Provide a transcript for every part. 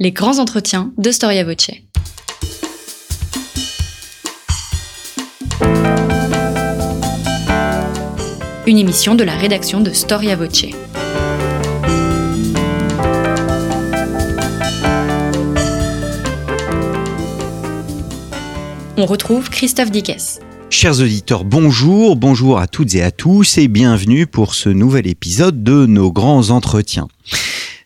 Les grands entretiens de Storia Voce. Une émission de la rédaction de Storia Voce. On retrouve Christophe Dickès. Chers auditeurs, bonjour, bonjour à toutes et à tous et bienvenue pour ce nouvel épisode de nos grands entretiens.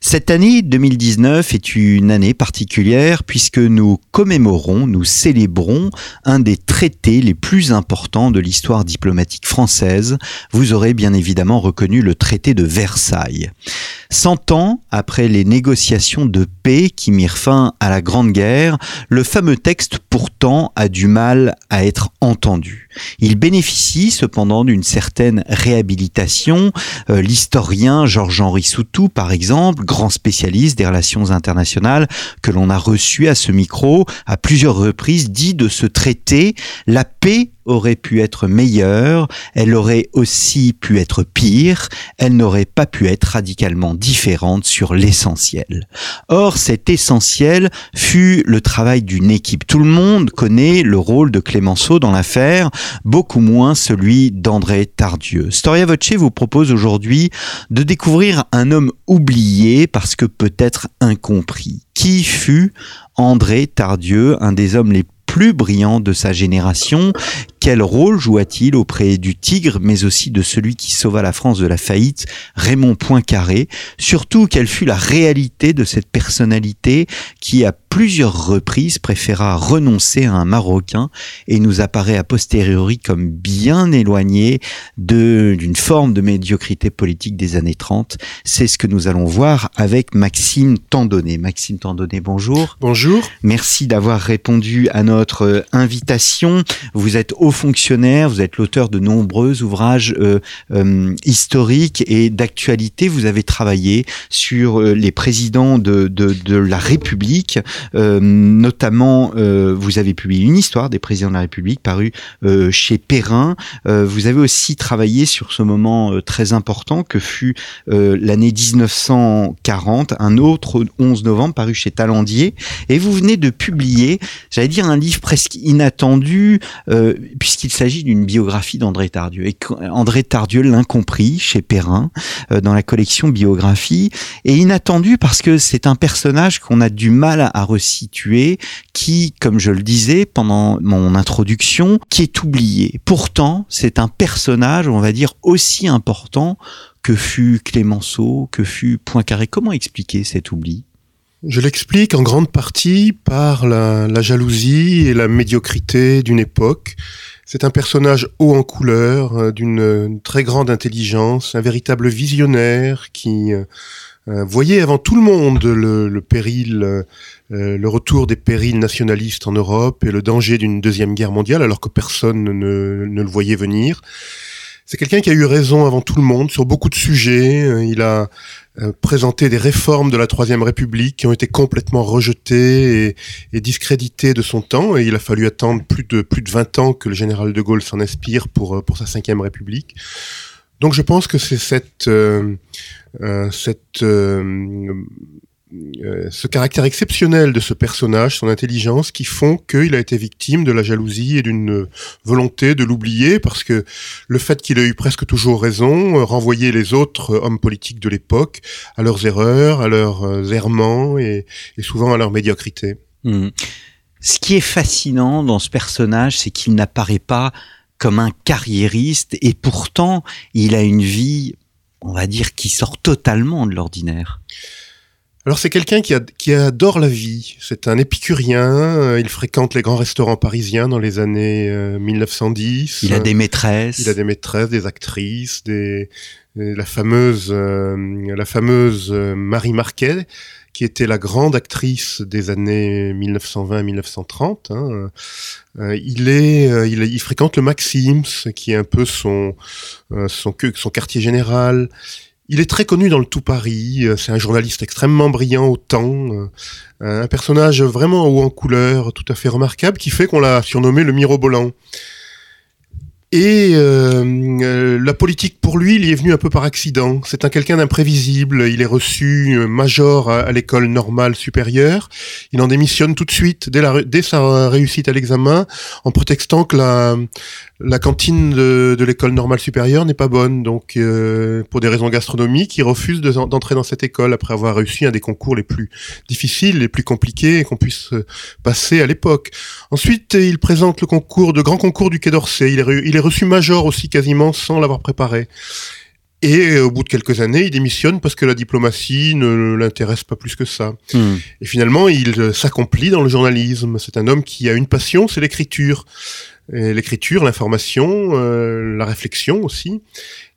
Cette année 2019 est une année particulière puisque nous commémorons, nous célébrons un des traités les plus importants de l'histoire diplomatique française. Vous aurez bien évidemment reconnu le traité de Versailles. Cent ans après les négociations de paix qui mirent fin à la Grande Guerre, le fameux texte pourtant a du mal à être entendu. Il bénéficie cependant d'une certaine réhabilitation. Euh, l'historien Georges-Henri Soutou, par exemple, grand spécialiste des relations internationales que l'on a reçu à ce micro à plusieurs reprises, dit de ce traité la paix aurait pu être meilleure, elle aurait aussi pu être pire, elle n'aurait pas pu être radicalement différente sur l'essentiel. Or, cet essentiel fut le travail d'une équipe. Tout le monde connaît le rôle de Clémenceau dans l'affaire, beaucoup moins celui d'André Tardieu. Storia Voce vous propose aujourd'hui de découvrir un homme oublié parce que peut-être incompris. Qui fut André Tardieu, un des hommes les plus brillant de sa génération. Quel rôle joua-t-il auprès du Tigre, mais aussi de celui qui sauva la France de la faillite, Raymond Poincaré? Surtout, quelle fut la réalité de cette personnalité qui, à plusieurs reprises, préféra renoncer à un Marocain et nous apparaît a posteriori comme bien éloigné d'une forme de médiocrité politique des années 30. C'est ce que nous allons voir avec Maxime Tandonnet. Maxime Tandonnet, bonjour. Bonjour. Merci d'avoir répondu à notre invitation. Vous êtes haut fonctionnaire, vous êtes l'auteur de nombreux ouvrages euh, euh, historiques et d'actualité. Vous avez travaillé sur les présidents de, de, de la République, notamment vous avez publié une histoire des présidents de la République parue chez Perrin. vous avez aussi travaillé sur ce moment très important que fut l'année 1940, un autre 11 novembre paru chez Talandier. Et vous venez de publier, j'allais dire un livre presque inattendu, euh, puisqu'il s'agit d'une biographie d'André Tardieu. Et André Tardieu, l'incompris, chez Perrin, euh, dans la collection biographie, et inattendu parce que c'est un personnage qu'on a du mal à resituer, qui, comme je le disais pendant mon introduction, qui est oublié. Pourtant, c'est un personnage, on va dire, aussi important que fut Clémenceau, que fut Poincaré. Comment expliquer cet oubli? Je l'explique en grande partie par la, jalousie et la médiocrité d'une époque. C'est un personnage haut en couleur, euh, d'une très grande intelligence, un véritable visionnaire qui euh, euh, voyait avant tout le monde le, péril, le retour des périls nationalistes en Europe et le danger d'une deuxième guerre mondiale, alors que personne ne, ne le voyait venir. C'est quelqu'un qui a eu raison avant tout le monde sur beaucoup de sujets. Il a euh, présenter des réformes de la Troisième République qui ont été complètement rejetées et, discréditées de son temps. Et il a fallu attendre plus de, plus de 20 ans que le général de Gaulle s'en inspire pour, euh, pour sa Cinquième République. Donc je pense que c'est cette, euh, euh cette euh, ce caractère exceptionnel de ce personnage, son intelligence, qui font qu'il a été victime de la jalousie et d'une volonté de l'oublier, parce que le fait qu'il ait eu presque toujours raison euh, renvoyait les autres hommes politiques de l'époque à leurs erreurs, à leurs euh, errements et, souvent à leur médiocrité. Hmm. Ce qui est fascinant dans ce personnage, c'est qu'il n'apparaît pas comme un carriériste, et pourtant il a une vie, on va dire, qui sort totalement de l'ordinaire. Alors c'est quelqu'un qui, qui, adore la vie. C'est un épicurien. Euh, il fréquente les grands restaurants parisiens dans les années 1910. Euh, il a des maîtresses. Il a des maîtresses, des actrices, des la fameuse euh, la fameuse Marie Marquet qui était la grande actrice des années 1920-1930. Hein. il est, il, il, fréquente le Maxims, qui est un peu son son, son quartier général. Il est très connu dans le tout Paris. Euh, c'est un journaliste extrêmement brillant au temps, euh, un personnage vraiment haut en couleur, tout à fait remarquable, qui fait qu'on l'a surnommé le mirobolant. Et euh, euh, la politique, pour lui, il y est venu un peu par accident. C'est un quelqu'un d'imprévisible. Il est reçu major à, l'école normale supérieure. Il en démissionne tout de suite, dès sa réussite à l'examen, en prétextant que la, la cantine de, de l'école normale supérieure n'est pas bonne. Donc, pour des raisons gastronomiques, il refuse d'entrer dans cette école après avoir réussi un des concours les plus difficiles, les plus compliqués qu'on puisse passer à l'époque. Ensuite, il présente le concours, de grand concours du Quai d'Orsay. Il est, il est reçu major aussi quasiment sans l'avoir préparé. Et au bout de quelques années, il démissionne parce que la diplomatie ne l'intéresse pas plus que ça. Hmm. Et finalement, il s'accomplit dans le journalisme. C'est un homme qui a une passion, c'est l'écriture. L'écriture, l'information, euh, la réflexion aussi.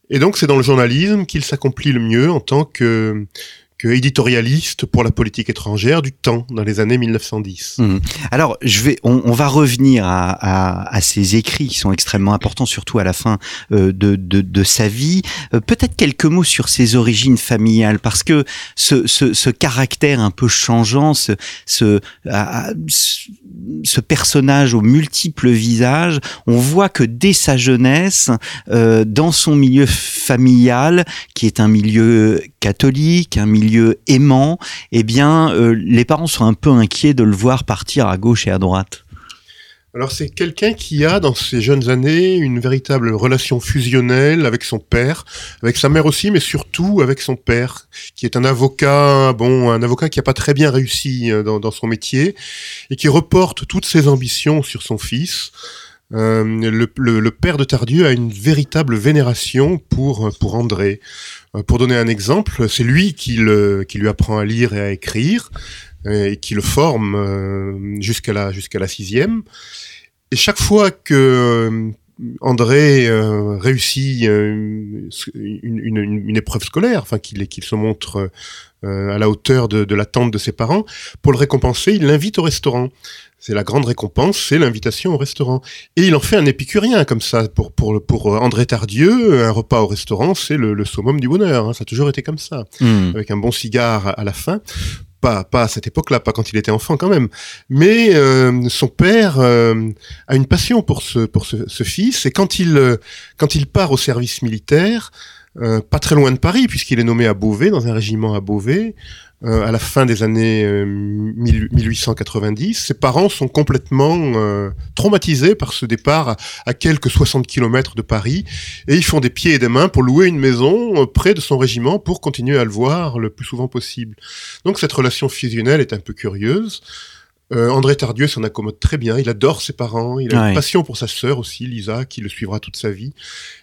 Et donc, c'est dans le journalisme qu'il s'accomplit le mieux en tant que que éditorialiste pour la politique étrangère du temps dans les années 1910. Mmh. Alors, je vais, on, va revenir à, à, ces écrits qui sont extrêmement importants, surtout à la fin euh, de, sa vie. Euh, peut-être quelques mots sur ses origines familiales, parce que ce, caractère un peu changeant, ce personnage aux multiples visages, on voit que dès sa jeunesse, euh, dans son milieu familial, qui est un milieu catholique, un milieu aimant, eh bien, euh, les parents sont un peu inquiets de le voir partir à gauche et à droite. Alors c'est quelqu'un qui a dans ses jeunes années une véritable relation fusionnelle avec son père, avec sa mère aussi, mais surtout avec son père, qui est un avocat, bon, un avocat qui a pas très bien réussi euh, dans, son métier et qui reporte toutes ses ambitions sur son fils. Euh, le, père de Tardieu a une véritable vénération pour pour André. Euh, pour donner un exemple, c'est lui qui, lui apprend à lire et à écrire euh, et qui le forme euh, jusqu'à la jusqu'à la sixième. Et chaque fois que André réussit une, une, épreuve scolaire, enfin qu'il se montre à la hauteur de, de l'attente de ses parents, pour le récompenser, il l'invite au restaurant. C'est la grande récompense, c'est l'invitation au restaurant. Et il en fait un épicurien comme ça. Pour, pour, pour André Tardieu, un repas au restaurant, c'est le, summum du bonheur. Hein. Ça a toujours été comme ça. Hmm. Avec un bon cigare à la fin. Pas, à cette époque-là, pas quand il était enfant quand même. Mais euh, son père euh, a une passion pour ce, pour ce, fils. Et quand il, euh, quand il part au service militaire, pas très loin de Paris, puisqu'il est nommé à Beauvais, dans un régiment à Beauvais, euh, à la fin des années 1890. Euh, Ses parents sont complètement traumatisés par ce départ à, quelques 60 kilomètres de Paris, et ils font des pieds et des mains pour louer une maison près de son régiment pour continuer à le voir le plus souvent possible. Donc cette relation fusionnelle est un peu curieuse. Euh, André Tardieu s'en accommode très bien. Il adore ses parents. Il a une passion pour sa sœur aussi, Lisa, qui le suivra toute sa vie.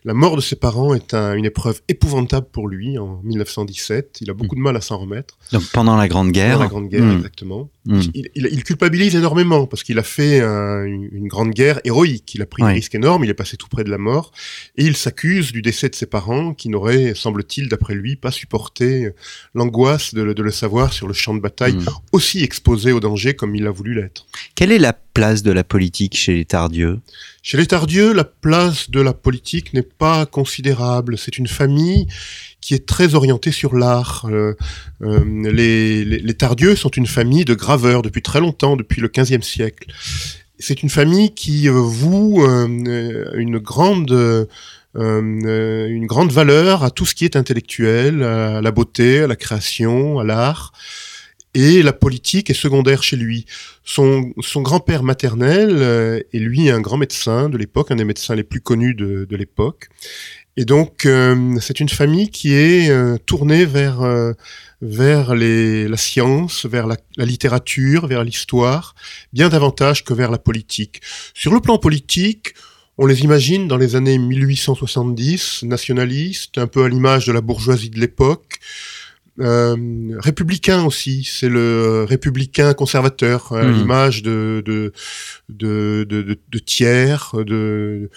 La mort de ses parents est une épreuve épouvantable pour lui en 1917. Il a beaucoup mm. de mal à s'en remettre. Donc pendant la Grande Guerre. Pendant la Grande Guerre, mm. exactement. Mm. Il, culpabilise énormément parce qu'il a fait une, grande guerre héroïque. Il a pris des risques énormes. Il est passé tout près de la mort et il s'accuse du décès de ses parents qui n'auraient, semble-t-il, d'après lui, pas supporté l'angoisse de, de, le savoir sur le champ de bataille, aussi exposé au danger comme il a voulu l'être. Quelle est la place de la politique chez les Tardieux? Chez les Tardieux, la place de la politique n'est pas considérable. C'est une famille qui est très orientée sur l'art. Euh, euh, les, les, Tardieux sont une famille de graveurs depuis très longtemps, depuis le XVe siècle. C'est une famille qui euh, voue une grande une grande valeur à tout ce qui est intellectuel, à la beauté, à la création, à l'art et la politique est secondaire chez lui. Son, grand-père maternel euh, est lui un grand médecin de l'époque, un des médecins les plus connus de, l'époque. Et donc euh, c'est une famille qui est euh, tournée vers la science, vers la littérature, vers l'histoire, bien davantage que vers la politique. Sur le plan politique, on les imagine dans les années 1870, nationalistes, un peu à l'image de la bourgeoisie de l'époque, euh, républicain aussi, c'est le républicain conservateur, à hmm. l'image de de, de, de, de, tiers, de, euh,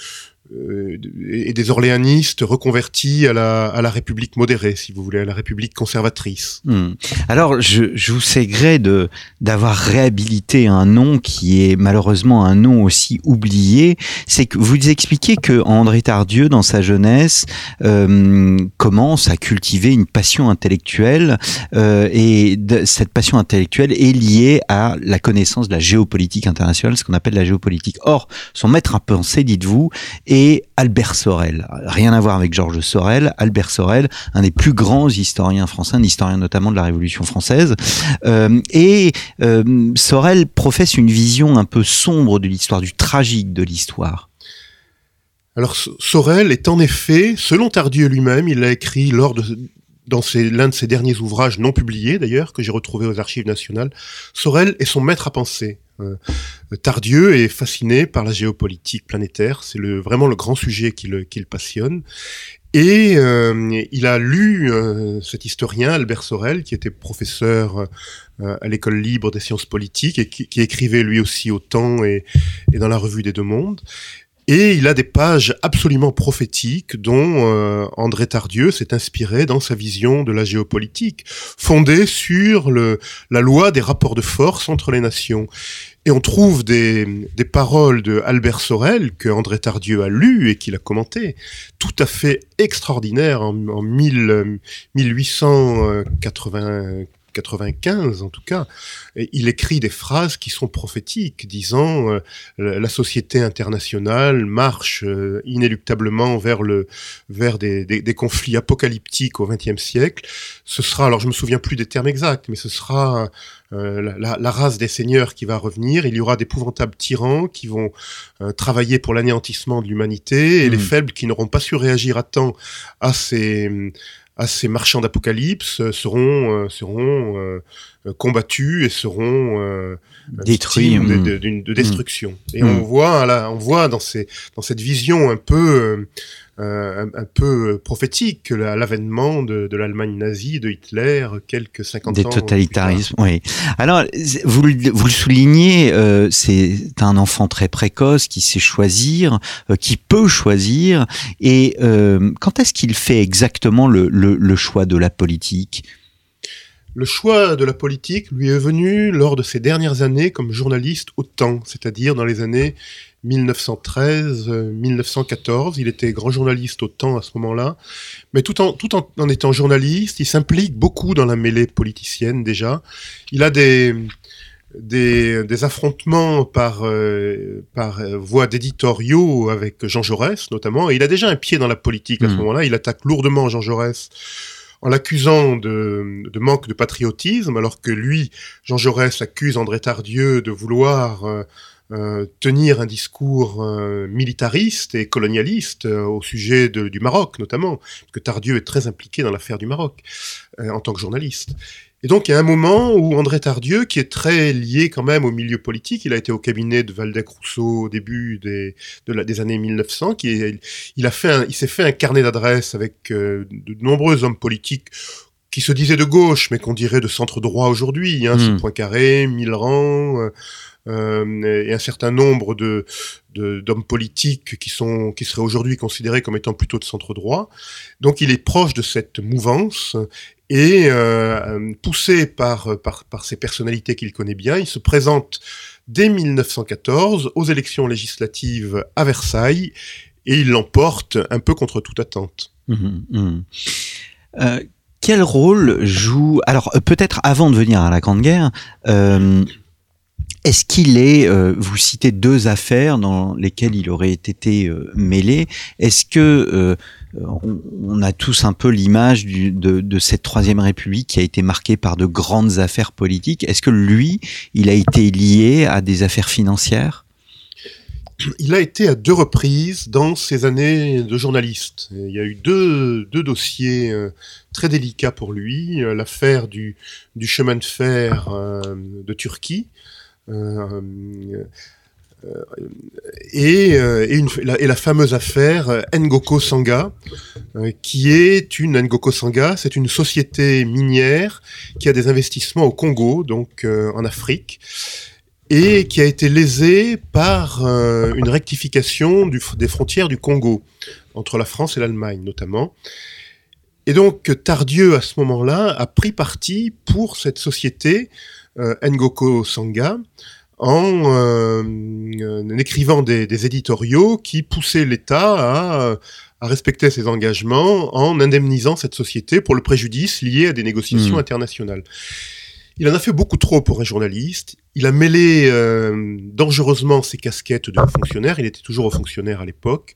et des orléanistes reconvertis à la, à la République modérée, si vous voulez, à la République conservatrice. Hmm. Alors, je, vous sais de d'avoir réhabilité un nom qui est malheureusement un nom aussi oublié. C'est que vous expliquez que André Tardieu, dans sa jeunesse, euh, commence à cultiver une passion intellectuelle euh, et cette passion intellectuelle est liée à la connaissance de la géopolitique internationale, ce qu'on appelle la géopolitique. Or, son maître à penser, dites-vous, et Albert Sorel. Rien à voir avec Georges Sorel, Albert Sorel, un des plus grands historiens français, un historien notamment de la Révolution française. Euh, et euh, Sorel professe une vision un peu sombre de l'histoire, du tragique de l'histoire. Alors Sorel est en effet, selon Tardieu lui-même, il l'a écrit lors de dans l'un de ses derniers ouvrages non publiés d'ailleurs que j'ai retrouvé aux archives nationales, Sorel est son maître à penser. Euh, Tardieu est fasciné par la géopolitique planétaire, c'est vraiment le grand sujet qui le, passionne. Et euh, il a lu euh, cet historien, Albert Sorel, qui était professeur à l'école libre des sciences politiques et qui, écrivait lui aussi au temps et dans la revue des Deux Mondes. Et il a des pages absolument prophétiques dont euh, André Tardieu s'est inspiré dans sa vision de la géopolitique, fondée sur le, la loi des rapports de force entre les nations. Et on trouve des, des paroles de Albert Sorel que André Tardieu a lu et qu'il a commenté, tout à fait extraordinaires en, en 1880 95 en tout cas, il écrit des phrases qui sont prophétiques, disant euh, la société internationale marche euh, inéluctablement vers le vers des, des, conflits apocalyptiques au XXe siècle. Ce sera, alors je me souviens plus des termes exacts, mais ce sera euh, la, la, race des seigneurs qui va revenir. Il y aura d'épouvantables tyrans qui vont travailler pour l'anéantissement de l'humanité et les mmh. faibles qui n'auront pas su réagir à temps à ces à ces marchands d'apocalypse euh, seront euh, seront euh, combattus et seront détruits de, de, de, de, destruction. Et on voit là, on voit dans ces dans cette vision un peu euh, un, peu prophétique l'avènement de, de l'Allemagne nazie, de Hitler, quelques 50 ans. Des totalitarismes, oui. Alors, vous, vous le soulignez, euh, c'est un enfant très précoce qui sait choisir, euh, qui peut choisir. Et euh, quand est-ce qu'il fait exactement le, le, le choix de la politique? Le choix de la politique lui est venu lors de ses dernières années comme journaliste au temps, c'est-à-dire dans les années 1913-1914. Il était grand journaliste au temps à ce moment-là. Mais tout en, tout en, étant journaliste, il s'implique beaucoup dans la mêlée politicienne déjà. Il a des, des, des affrontements par, euh, par voie d'éditoriaux avec Jean Jaurès notamment. Et il a déjà un pied dans la politique à ce mmh. moment-là. Il attaque lourdement Jean Jaurès en l'accusant de, manque de patriotisme, alors que lui, Jean Jaurès, accuse André Tardieu de vouloir... Euh, euh, tenir un discours euh, militariste et colonialiste au sujet du Maroc notamment, parce que Tardieu est très impliqué dans l'affaire du Maroc en tant que journaliste. Et donc il y a un moment où André Tardieu, qui est très lié quand même au milieu politique, il a été au cabinet de Valdec-Rousseau au début des, années 1900, qui est, il s'est fait un carnet d'adresses avec de nombreux hommes politiques qui se disaient de gauche, mais qu'on dirait de centre droit aujourd'hui, hein, mmh. Poincaré, Millerand, euh, et un certain nombre de d'hommes politiques qui sont qui seraient aujourd'hui considérés comme étant plutôt de centre droit. Donc il est proche de cette mouvance et euh, poussé par, par par ces personnalités qu'il connaît bien, il se présente dès 1914 aux élections législatives à Versailles et il l'emporte un peu contre toute attente. Mmh, mmh. Euh, quel rôle joue alors peut-être avant de venir à la Grande Guerre euh, est-ce qu'il est, euh, vous citez deux affaires dans lesquelles il aurait été euh, mêlé, est-ce que euh, on, a tous un peu l'image de, de, cette troisième république qui a été marquée par de grandes affaires politiques. Est-ce que lui, il a été lié à des affaires financières? Il a été à deux reprises dans ses années de journaliste. Il y a eu deux, deux dossiers très délicats pour lui. L'affaire du, chemin de fer de Turquie, euh, euh, et, euh, et, la, fameuse affaire Ngoko Sanga, qui est une Ngoko Sanga, c'est une société minière qui a des investissements au Congo, donc en Afrique, et qui a été lésée par une rectification du, des frontières du Congo entre la France et l'Allemagne notamment. Et donc Tardieu à ce moment-là a pris parti pour cette société euh, Ngoko Sanga en, euh, écrivant des, des, éditoriaux qui poussaient l'État à, à, respecter ses engagements en indemnisant cette société pour le préjudice lié à des négociations mmh. internationales. Il en a fait beaucoup trop pour un journaliste. Il a mêlé euh, dangereusement ses casquettes de fonctionnaire. Il était toujours fonctionnaire à l'époque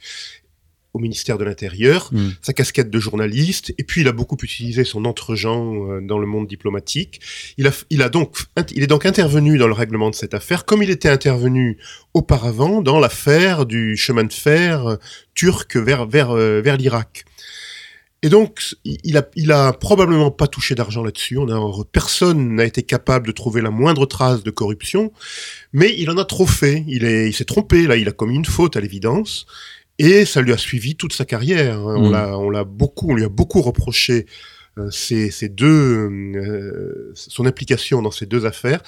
au ministère de l'Intérieur, Mm. sa casquette de journaliste, et puis il a beaucoup utilisé son entre-gens euh, dans le monde diplomatique. Il, a, il, a donc, il est donc intervenu dans le règlement de cette affaire, comme il était intervenu auparavant dans l'affaire du chemin de fer euh, turc vers, vers, euh, vers l'Irak. Et donc, il a, il a probablement pas touché d'argent là-dessus. On a, personne n'a été capable de trouver la moindre trace de corruption, mais il en a trop fait. Il est, il s'est trompé. Là, il a commis une faute à l'évidence, et ça lui a suivi toute sa carrière. hein. On Mm. l'a, on l'a beaucoup, on lui a beaucoup reproché euh, ces, ces deux, euh, son implication dans ces deux affaires.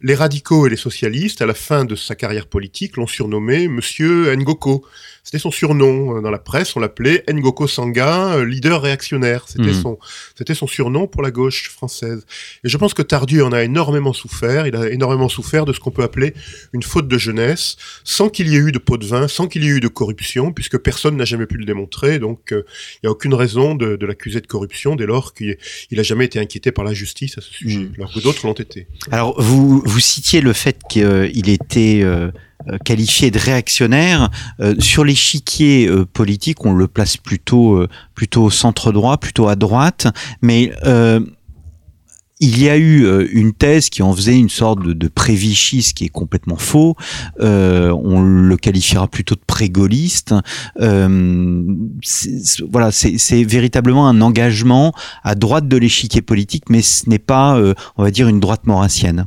Les radicaux et les socialistes, à la fin de sa carrière politique, l'ont surnommé Monsieur Ngoko. C'était son surnom euh, dans la presse. On l'appelait Ngoko Sanga, euh, leader réactionnaire. C'était Mhm. son, c'était son surnom pour la gauche française. Et je pense que Tardieu en a énormément souffert. Il a énormément souffert de ce qu'on peut appeler une faute de jeunesse, sans qu'il y ait eu de pot de vin, sans qu'il y ait eu de corruption, puisque personne n'a jamais pu le démontrer. Donc, euh, il n'y a aucune raison de, de l'accuser de corruption dès lors qu'il n'a jamais été inquiété par la justice à ce sujet, Mhm. alors que d'autres l'ont été. Alors, vous, vous citiez le fait qu'il était euh, euh, qualifié de réactionnaire. Euh, sur l'échiquier euh, politique, on le place plutôt, euh, plutôt au centre droit, plutôt à droite. Mais euh, il y a eu euh, une thèse qui en faisait une sorte de, de pré-Vichy, ce qui est complètement faux. Euh, on le qualifiera plutôt de pré-gaulliste. Euh, voilà, c'est véritablement un engagement à droite de l'échiquier politique, mais ce n'est pas, euh, on va dire, une droite maurassienne.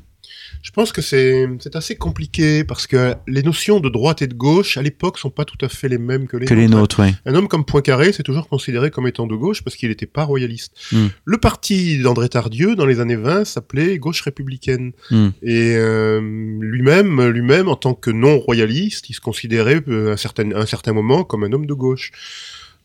Je pense que c'est assez compliqué parce que les notions de droite et de gauche à l'époque sont pas tout à fait les mêmes que les Que les nôtres. Un homme comme Poincaré, c'est toujours considéré comme étant de gauche parce qu'il n'était pas royaliste. Mm. Le parti d'André Tardieu, dans les années 20, s'appelait Gauche républicaine. Mm. Et euh, lui-même, lui-même, en tant que non-royaliste, il se considérait euh, à un certain, à un certain moment comme un homme de gauche.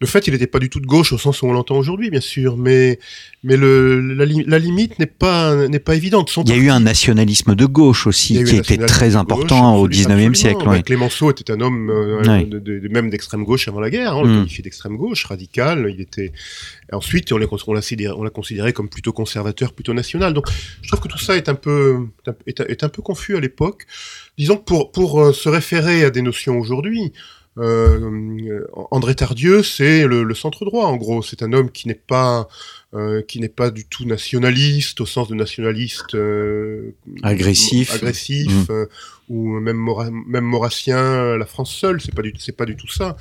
De fait, il n'était pas du tout de gauche au sens où on l'entend aujourd'hui, bien sûr, mais, mais le, la, li- la limite n'est pas, n'est pas évidente. Son Il y a eu un nationalisme de gauche aussi qui était très important au gauche, absolument, 19e absolument. siècle. Bah. Clémenceau était un homme euh, Ouais. de, de- de- même d'extrême gauche avant la guerre. hein, on le Mm. qualifiait d'extrême gauche, radical. Il était. et ensuite, on l'a on l'a considéré, comme plutôt conservateur, plutôt national. Donc, je trouve que tout ça est un peu est, un- est un peu confus à l'époque. Disons que pour pour euh, se référer à des notions aujourd'hui. Euh, André Tardieu, c'est le, le centre droit, en gros. C'est un homme qui n'est pas euh, qui n'est pas du tout nationaliste au sens de nationaliste euh, Agressif. agressif Mm. euh, ou même Mora- même maurassien euh, la France seule c'est pas du c'est pas du tout ça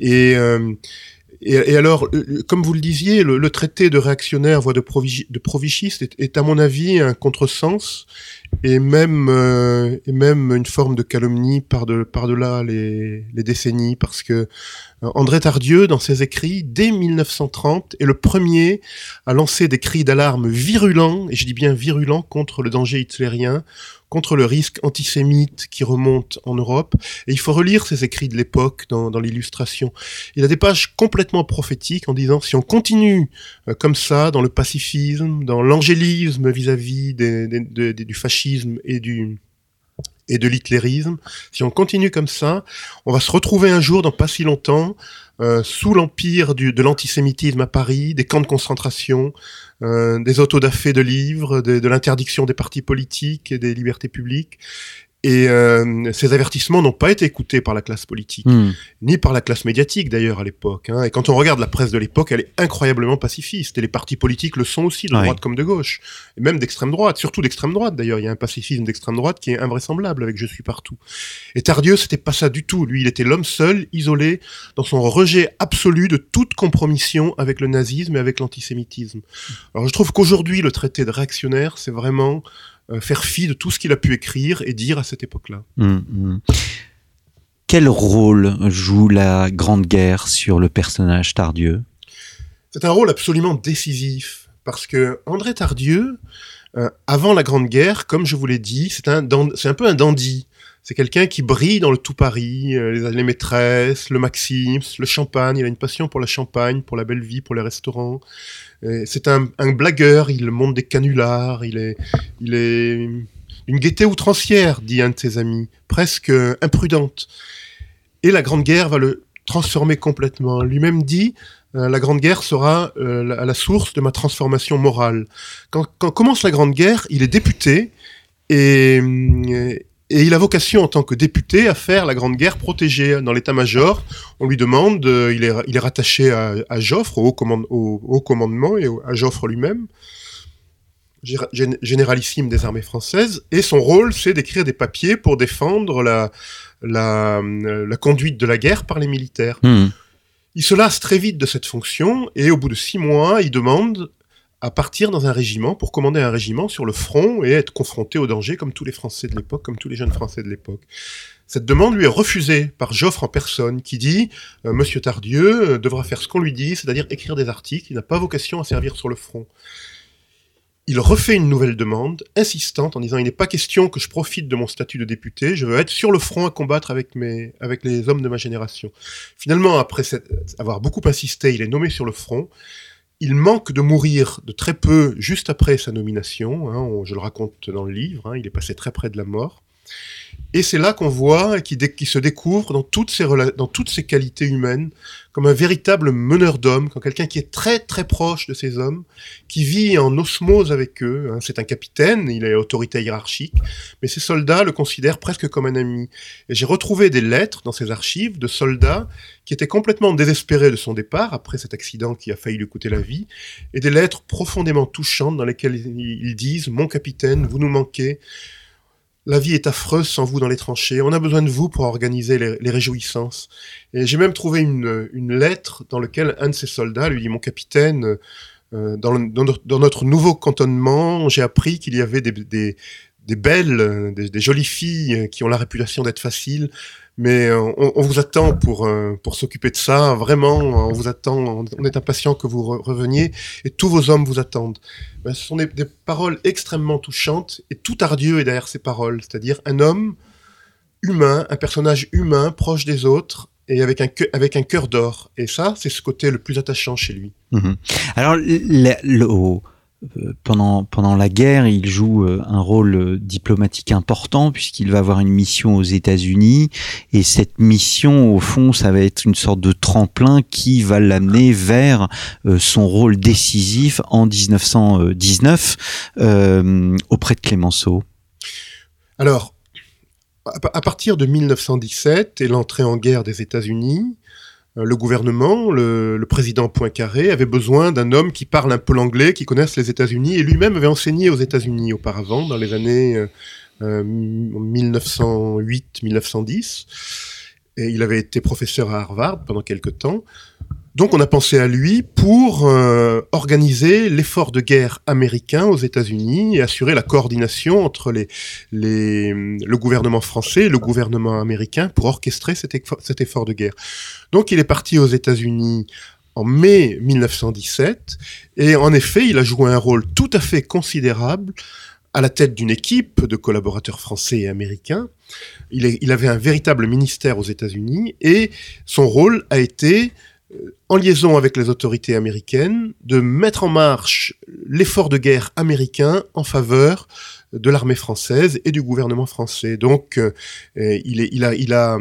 et euh, et, et alors, euh, comme vous le disiez, le, le traité de réactionnaire, voire de, provici- de provichiste, est, est, à mon avis un contresens et même euh, et même une forme de calomnie par de par delà les, les décennies, parce que André Tardieu, dans ses écrits, dès 1930, est le premier à lancer des cris d'alarme virulents, et je dis bien virulents, contre le danger hitlérien, contre le risque antisémite qui remonte en Europe. Et il faut relire ses écrits de l'époque dans, l'illustration. Il a des pages complètement prophétiques en disant si on continue euh, comme ça dans le pacifisme, dans l'angélisme vis-à-vis du fascisme et du et de l'hitlérisme, si on continue comme ça, on va se retrouver un jour dans pas si longtemps euh, sous l'empire de l'antisémitisme à Paris, des camps de concentration, euh, des autodafés de livres, de, de l'interdiction des partis politiques et des libertés publiques. Et euh, ces avertissements n'ont pas été écoutés par la classe politique, Hmm. ni par la classe médiatique d'ailleurs à l'époque. hein. Et quand on regarde la presse de l'époque, elle est incroyablement pacifiste. Et les partis politiques le sont aussi, de Ouais. droite comme de gauche. Et même d'extrême droite, surtout d'extrême droite d'ailleurs. Il y a un pacifisme d'extrême droite qui est invraisemblable avec Je suis partout. Et Tardieu, c'était pas ça du tout. Lui, il était l'homme seul, isolé, dans son rejet absolu de toute compromission avec le nazisme et avec l'antisémitisme. Alors je trouve qu'aujourd'hui, le traité de réactionnaire, c'est vraiment faire fi de tout ce qu'il a pu écrire et dire à cette époque-là. Hmm, hmm. Quel rôle joue la Grande Guerre sur le personnage Tardieu? C'est un rôle absolument décisif parce que André Tardieu, euh, avant la Grande Guerre, comme je vous l'ai dit, c'est un, un peu un dandy. C'est quelqu'un qui brille dans le tout Paris, euh, les, maîtresses, le Maxims, le champagne. Il a une passion pour la champagne, pour la belle vie, pour les restaurants. C'est un, blagueur. Il monte des canulars. Il est, il est une gaieté outrancière, dit un de ses amis, presque euh, imprudente. Et la Grande Guerre va le transformer complètement. Lui-même dit la Grande Guerre sera la, la, source de ma transformation morale. Quand, quand commence la Grande Guerre, il est député et, et il a vocation en tant que député à faire la Grande Guerre protégée dans l'état-major. On lui demande, il, est, il est rattaché à, à Joffre, au haut, au haut commandement et à Joffre lui-même généralissime des armées françaises, et son rôle, c'est d'écrire des papiers pour défendre la, la, la, conduite de la guerre par les militaires. Hmm. Il se lasse très vite de cette fonction, et au bout de six mois, il demande à partir dans un régiment pour commander un régiment sur le front et être confronté au danger comme tous les Français de l'époque, comme tous les jeunes Français de l'époque. Cette demande lui est refusée par Joffre en personne, qui dit euh, Monsieur Tardieu euh, devra faire ce qu'on lui dit, c'est-à-dire écrire des articles. Il n'a pas vocation à servir sur le front il refait une nouvelle demande, insistante, en disant il n'est pas question que je profite de mon statut de député, je veux être sur le front à combattre avec, les hommes de ma génération. Finalement, après avoir beaucoup insisté, il est nommé sur le front. Il manque de mourir de très peu juste après sa nomination, hein, je le raconte dans le livre, hein, il est passé très près de la mort. Et c'est là qu'on voit qu'il qui se découvre dans toutes, ses dans toutes ses qualités humaines comme un véritable meneur d'hommes, comme quelqu'un qui est très très proche de ces hommes, qui vit en osmose avec eux. Hein. C'est un capitaine, il est autorité hiérarchique, mais ses soldats le considèrent presque comme un ami. Et j'ai retrouvé des lettres dans ses archives de soldats qui étaient complètement désespérés de son départ après cet accident qui a failli lui coûter la vie, et des lettres profondément touchantes dans lesquelles ils disent ⁇ Mon capitaine, vous nous manquez ⁇ la vie est affreuse sans vous dans les tranchées. On a besoin de vous pour organiser les, réjouissances. Et j'ai même trouvé une, lettre dans laquelle un de ses soldats lui dit Mon capitaine, euh, dans, notre nouveau cantonnement, j'ai appris qu'il y avait des, belles, des, jolies filles qui ont la réputation d'être faciles mais euh, on, vous attend pour euh, pour s'occuper de ça. Vraiment, on vous attend. On est impatient que vous reveniez et tous vos hommes vous attendent. Ben, ce sont des, paroles extrêmement touchantes et tout ardieux est derrière ces paroles, c'est-à-dire un homme humain, un personnage humain proche des autres et avec un avec un cœur d'or. Et ça, c'est ce côté le plus attachant chez lui. Mhm. Alors, le, euh, pendant, pendant la guerre, il joue euh, un rôle euh, diplomatique important puisqu'il va avoir une mission aux États-Unis et cette mission, au fond, ça va être une sorte de tremplin qui va l'amener vers son rôle décisif en 1919 euh, auprès de Clémenceau. Alors, à partir de 1917 et l'entrée en guerre des États-Unis, euh, le gouvernement, le, président Poincaré, avait besoin d'un homme qui parle un peu l'anglais, qui connaisse les États-Unis, et lui-même avait enseigné aux États-Unis auparavant, dans les années 1908-1910. Euh, et il avait été professeur à Harvard pendant quelque temps. Donc on a pensé à lui pour euh, organiser l'effort de guerre américain aux États-Unis et assurer la coordination entre le gouvernement français et le gouvernement américain pour orchestrer cet, effort de guerre. Donc il est parti aux États-Unis en mai 1917 et en effet il a joué un rôle tout à fait considérable à la tête d'une équipe de collaborateurs français et américains. Il, il avait un véritable ministère aux États-Unis et son rôle a été en liaison avec les autorités américaines, de mettre en marche l'effort de guerre américain en faveur de l'armée française et du gouvernement français. Donc, euh, il, est, il, a,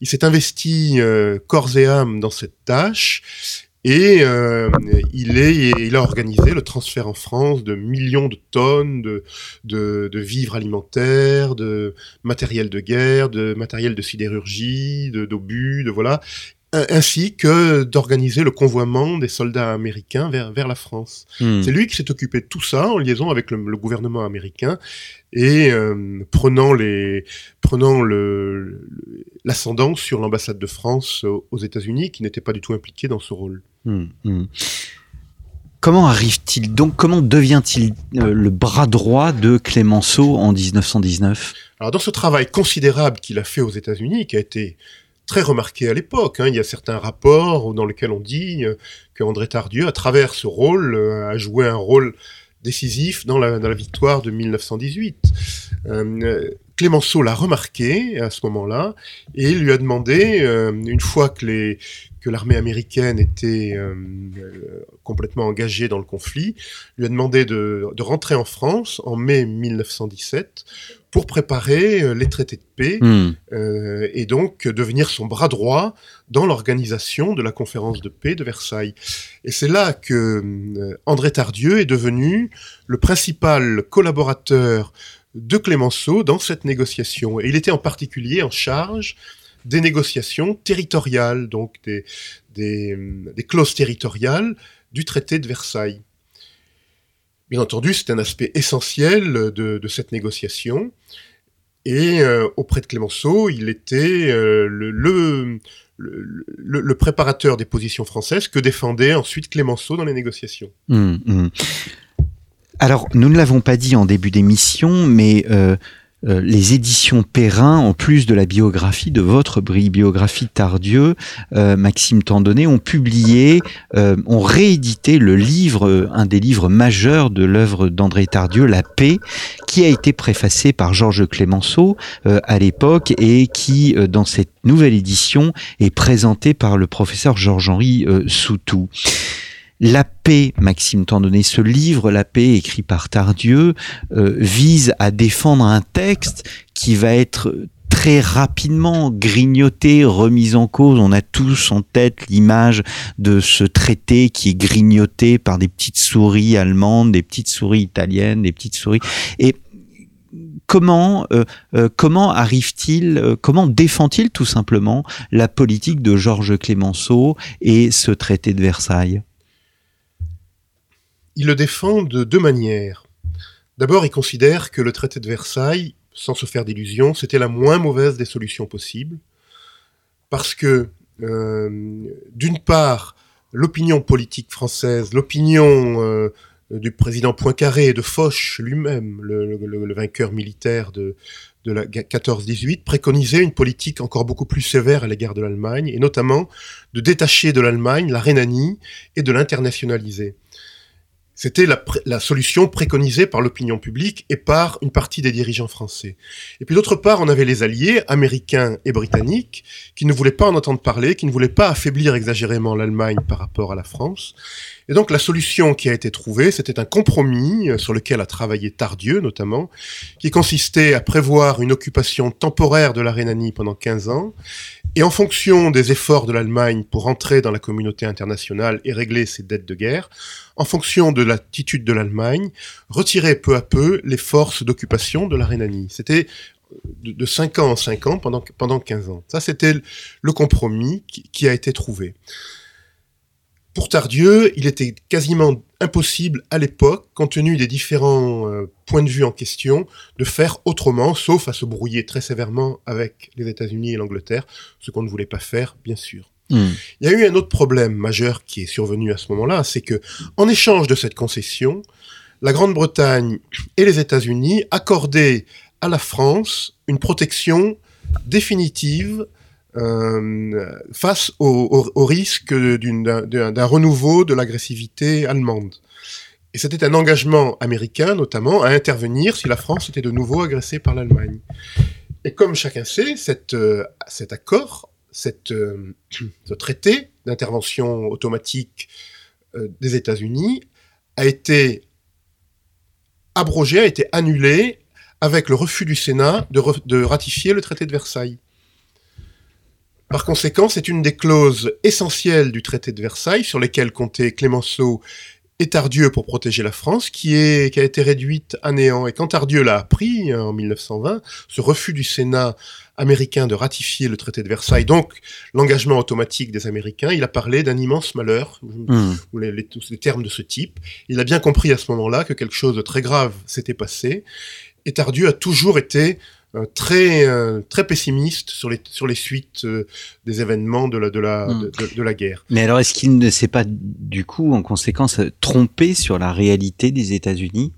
il, s'est investi euh, corps et âme dans cette tâche et il, a organisé le transfert en France de millions de tonnes de, de, de vivres alimentaires, de matériel de guerre, de matériel de sidérurgie, d'obus, de, voilà, ainsi que d'organiser le convoiement des soldats américains vers, vers la France. Hmm. C'est lui qui s'est occupé de tout ça en liaison avec le, gouvernement américain et euh, prenant les prenant le l'ascendant sur l'ambassade de France aux États-Unis qui n'était pas du tout impliqué dans ce rôle. Hmm, hmm. Comment arrive-t-il donc Comment devient-il euh, le bras droit de Clémenceau en 1919 Alors dans ce travail considérable qu'il a fait aux États-Unis, qui a été très remarqué à l'époque. Hein. Il y a certains rapports dans lesquels on dit que André Tardieu, à travers ce rôle, euh, a joué un rôle décisif dans la, victoire de 1918. Euh, Clémenceau l'a remarqué à ce moment-là et lui a demandé, euh, une fois que l'armée américaine était euh, complètement engagée dans le conflit, lui a demandé de, de, rentrer en France en mai 1917 pour préparer les traités de paix Hmm. euh, et donc devenir son bras droit dans l'organisation de la conférence de paix de Versailles. Et c'est là que euh, André Tardieu est devenu le principal collaborateur de Clémenceau dans cette négociation. Et il était en particulier en charge des négociations territoriales, donc des, des, des clauses territoriales du traité de Versailles. Bien entendu, c'est un aspect essentiel de, cette négociation. Et euh, auprès de Clémenceau, il était euh, le, préparateur des positions françaises que défendait ensuite Clémenceau dans les négociations. Mmh, mmh. Alors, nous ne l'avons pas dit en début d'émission, mais euh, euh, les éditions Perrin, en plus de la biographie, de votre biographie Tardieu, euh, Maxime Tandonnet, ont publié, euh, ont réédité le livre, un des livres majeurs de l'œuvre d'André Tardieu, La paix, qui a été préfacé par Georges Clémenceau à l'époque et qui, dans cette nouvelle édition, est présenté par le professeur Georges-Henri Soutou. La paix, Maxime Tandonnet, ce livre, La paix, écrit par Tardieu, euh, vise à défendre un texte qui va être très rapidement grignoté, remis en cause. On a tous en tête l'image de ce traité qui est grignoté par des petites souris allemandes, des petites souris italiennes, des petites souris. Et comment euh, euh, comment arrive-t-il, euh, comment défend-il tout simplement la politique de Georges Clémenceau et ce traité de Versailles? Il le défend de deux manières. D'abord, il considère que le traité de Versailles, sans se faire d'illusions, c'était la moins mauvaise des solutions possibles, parce que, euh, d'une part, l'opinion politique française, l'opinion euh, du président Poincaré et de Foch lui-même, le, vainqueur militaire de, de la 14-18, préconisait une politique encore beaucoup plus sévère à l'égard de l'Allemagne, et notamment de détacher de l'Allemagne la Rhénanie et de l'internationaliser. C'était la, solution préconisée par l'opinion publique et par une partie des dirigeants français. Et puis d'autre part, on avait les alliés américains et britanniques qui ne voulaient pas en entendre parler, qui ne voulaient pas affaiblir exagérément l'Allemagne par rapport à la France. Et donc la solution qui a été trouvée, c'était un compromis sur lequel a travaillé Tardieu notamment, qui consistait à prévoir une occupation temporaire de la Rhénanie pendant 15 ans, et en fonction des efforts de l'Allemagne pour entrer dans la communauté internationale et régler ses dettes de guerre, en fonction de l'attitude de l'Allemagne, retirer peu à peu les forces d'occupation de la Rhénanie. C'était de, de 5 ans en 5 ans pendant, pendant 15 ans. Ça, c'était le compromis qui a été trouvé. Pour Tardieu, il était quasiment impossible à l'époque, compte tenu des différents euh, points de vue en question, de faire autrement, sauf à se brouiller très sévèrement avec les États-Unis et l'Angleterre, ce qu'on ne voulait pas faire, bien sûr. Mmh. Il y a eu un autre problème majeur qui est survenu à ce moment-là, c'est que, en échange de cette concession, la Grande-Bretagne et les États-Unis accordaient à la France une protection définitive euh, face au, risque d'un renouveau de l'agressivité allemande. Et c'était un engagement américain, notamment, à intervenir si la France était de nouveau agressée par l'Allemagne. Et comme chacun sait, euh, cet accord, euh, ce traité d'intervention automatique des États-Unis a été abrogé, a été annulé avec le refus du Sénat de ratifier le traité de Versailles. Par conséquent, c'est une des clauses essentielles du traité de Versailles sur lesquelles comptaient Clémenceau et Tardieu pour protéger la France, qui, est, qui a été réduite à néant. Et quand Tardieu l'a appris euh, en 1920, ce refus du Sénat américain de ratifier le traité de Versailles, donc l'engagement automatique des Américains, il a parlé d'un immense malheur, mmh. ou les, les, tous les termes de ce type. Il a bien compris à ce moment-là que quelque chose de très grave s'était passé. Et Tardieu a toujours été très euh, très pessimiste sur les sur les suites euh, des événements de la de la mm. de, de, la guerre. Mais alors est-ce qu'il ne s'est pas du coup en conséquence trompé sur la réalité des États-Unis?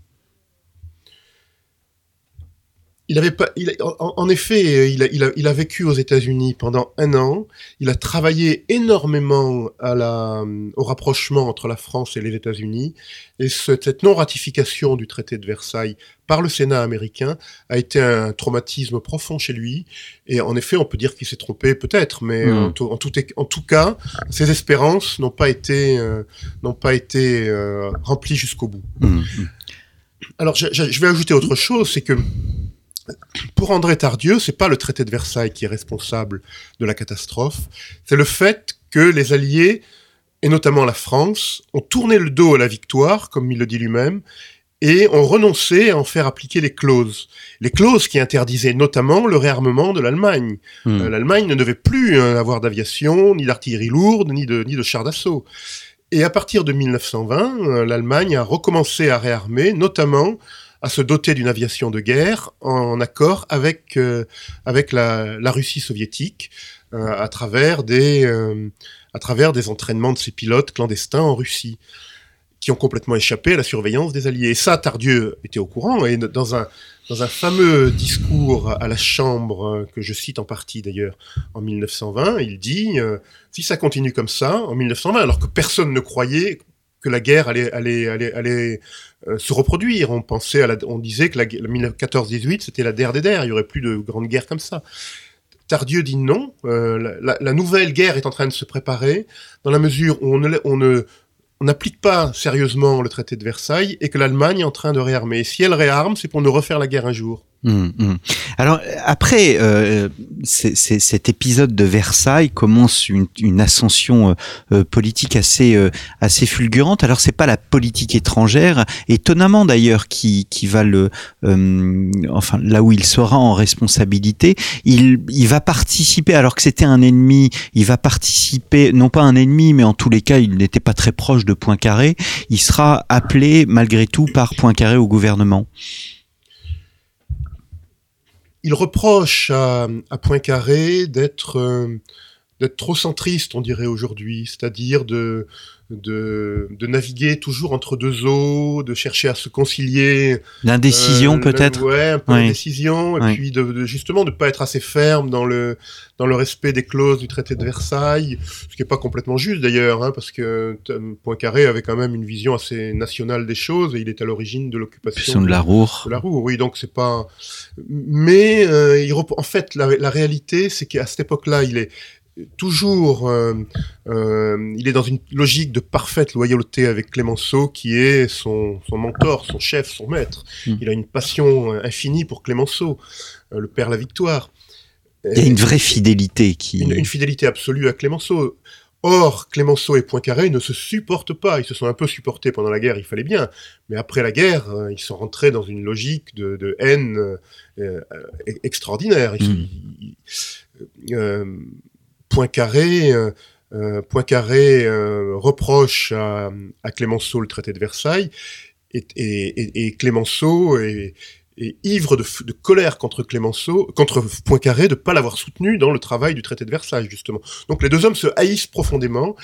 Il avait pas, il, en, en, effet, il a, il, a, il a vécu aux États-Unis pendant un an. Il a travaillé énormément à la, au rapprochement entre la France et les États-Unis. Et cette non-ratification du traité de Versailles par le Sénat américain a été un traumatisme profond chez lui. Et en effet, on peut dire qu'il s'est trompé, peut-être, mais Mm. en, tout, en, tout, en tout cas, ses espérances n'ont pas été, euh, n'ont pas été euh, remplies jusqu'au bout. Mmh. Alors, je, je, je vais ajouter autre chose, c'est que pour André Tardieu, c'est pas le traité de Versailles qui est responsable de la catastrophe, c'est le fait que les Alliés, et notamment la France, ont tourné le dos à la victoire, comme il le dit lui-même, et ont renoncé à en faire appliquer les clauses. Les clauses qui interdisaient notamment le réarmement de l'Allemagne. Mmh. Euh, L'Allemagne ne devait plus euh, avoir d'aviation, ni d'artillerie lourde, ni de, ni de chars d'assaut. Et à partir de 1920, euh, l'Allemagne a recommencé à réarmer, notamment à se doter d'une aviation de guerre en accord avec euh, avec la, Russie soviétique euh, à travers des euh, à travers des entraînements de ses pilotes clandestins en Russie qui ont complètement échappé à la surveillance des alliés. Et ça, Tardieu était au courant et dans un dans un fameux discours à la Chambre que je cite en partie d'ailleurs en 1920, il dit si ça continue comme ça en 1920, alors que personne ne croyait que la guerre allait, allait, allait, allait euh, se reproduire. On pensait, on disait que la, la 14-18 c'était la der des der, il y aurait plus de grandes guerres comme ça. Tardieu dit non. Euh, la, nouvelle guerre est en train de se préparer dans la mesure où on on ne on n'applique pas sérieusement le traité de Versailles et que l'Allemagne est en train de réarmer. Si elle réarme, c'est pour nous refaire la guerre un jour. Mmh, mmh. Alors après euh, est, c est, cet épisode de Versailles commence une, une ascension euh, politique assez euh, assez fulgurante. Alors c'est pas la politique étrangère, étonnamment d'ailleurs, qui qui va le euh, enfin là où il sera en responsabilité, il il va participer alors que c'était un ennemi, il va participer non pas un ennemi, mais en tous les cas il n'était pas très proche de Poincaré. Il sera appelé malgré tout par Poincaré au gouvernement il reproche à, Poincaré d'être euh, d'être trop centriste, on dirait aujourd'hui, c'est-à-dire de, de, de naviguer toujours entre deux eaux, de chercher à se concilier. L'indécision euh, peut-être. Ouais, un peu oui. l'indécision, et oui. puis de, de, justement de pas être assez ferme dans le dans le respect des clauses du traité de Versailles, ce qui est pas complètement juste d'ailleurs, hein, parce que Poincaré avait quand même une vision assez nationale des choses et il est à l'origine de l'occupation de, de la Roure. De la Roure, oui, donc c'est pas. Mais euh, il en fait, la, la réalité, c'est qu'à cette époque-là, il est toujours, euh, euh, il est dans une logique de parfaite loyauté avec Clémenceau, qui est son, son mentor, son chef, son maître. Mmh. Il a une passion infinie pour Clémenceau, euh, le père la victoire. Il y a une vraie fidélité qui... Une, une fidélité absolue à Clémenceau. Or, Clémenceau et Poincaré ne se supportent pas. Ils se sont un peu supportés pendant la guerre, il fallait bien. Mais après la guerre, euh, ils sont rentrés dans une logique de, de haine euh, extraordinaire. Mmh. Euh, Poincaré, euh, euh, Poincaré euh, reproche à, Clémenceau le traité de Versailles et, Clémenceau est, ivre de, de, colère contre Clémenceau, contre Poincaré de ne pas l'avoir soutenu dans le travail du traité de Versailles justement. Donc les deux hommes se haïssent profondément.